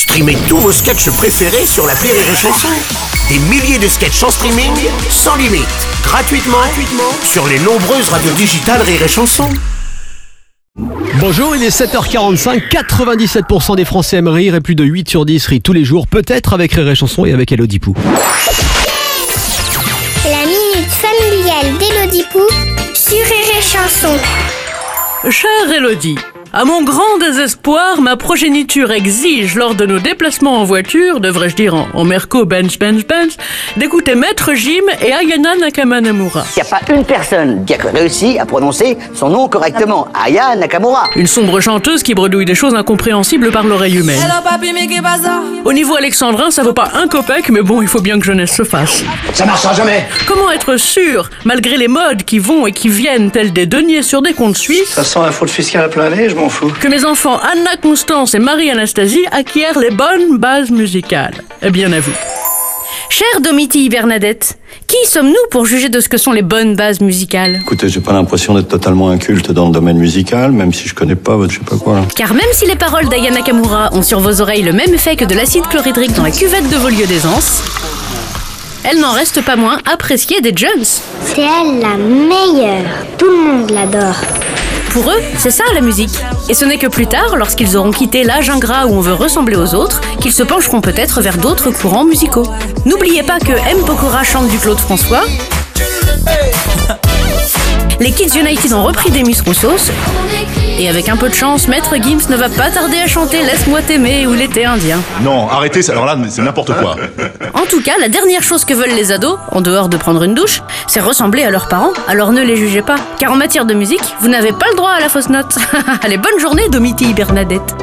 Streamez tous vos sketchs préférés sur la Rire et Chanson. Des milliers de sketchs en streaming, sans limite, gratuitement, gratuitement sur les nombreuses radios digitales Rire et Chanson. Bonjour, il est 7h45, 97% des Français aiment rire et plus de 8 sur 10 rient tous les jours, peut-être avec Rire et Chanson et avec Elodie Pou. La minute familiale d'Élodie Pou sur Rire et Chanson. Chère Elodie, à mon grand désespoir, ma progéniture exige lors de nos déplacements en voiture, devrais-je dire en, en Merco Benz Benz Benz, d'écouter Maître Jim et Ayana Nakamanamura. Il n'y a pas une personne qui a réussi à prononcer son nom correctement. Aya Nakamura. Une sombre chanteuse qui bredouille des choses incompréhensibles par l'oreille humaine. Hello papi, mais qu'est ça Au niveau alexandrin, ça vaut pas un copec, mais bon, il faut bien que jeunesse se fasse. Ça marchera jamais. Comment être sûr, malgré les modes qui vont et qui viennent tels des deniers sur des comptes suisses, Ça sent la fraude fiscale à plein nez, je m'en fous. que mes enfants Anna Constance et Marie-Anastasie acquièrent les bonnes bases musicales Eh bien à vous. Chère Domitille Bernadette, qui sommes-nous pour juger de ce que sont les bonnes bases musicales? Écoutez, j'ai pas l'impression d'être totalement inculte dans le domaine musical, même si je connais pas votre je sais pas quoi. là. Car même si les paroles d'Aya Nakamura ont sur vos oreilles le même effet que de l'acide chlorhydrique dans la cuvette de vos lieux d'aisance, elles n'en restent pas moins appréciées des Jones. C'est elle la meilleure. Tout le monde l'adore. Pour eux, c'est ça la musique. Et ce n'est que plus tard, lorsqu'ils auront quitté l'âge ingrat où on veut ressembler aux autres, qu'ils se pencheront peut-être vers d'autres courants musicaux. N'oubliez pas que M. Pokora chante du Claude François. Les Kids United ont repris des Roussos. Et avec un peu de chance, Maître Gims ne va pas tarder à chanter Laisse-moi t'aimer ou l'été indien. Non, arrêtez, ça- alors là, c'est n'importe quoi. En tout cas, la dernière chose que veulent les ados, en dehors de prendre une douche, c'est ressembler à leurs parents, alors ne les jugez pas. Car en matière de musique, vous n'avez pas le droit à la fausse note. Allez, bonne journée, Domitille Bernadette.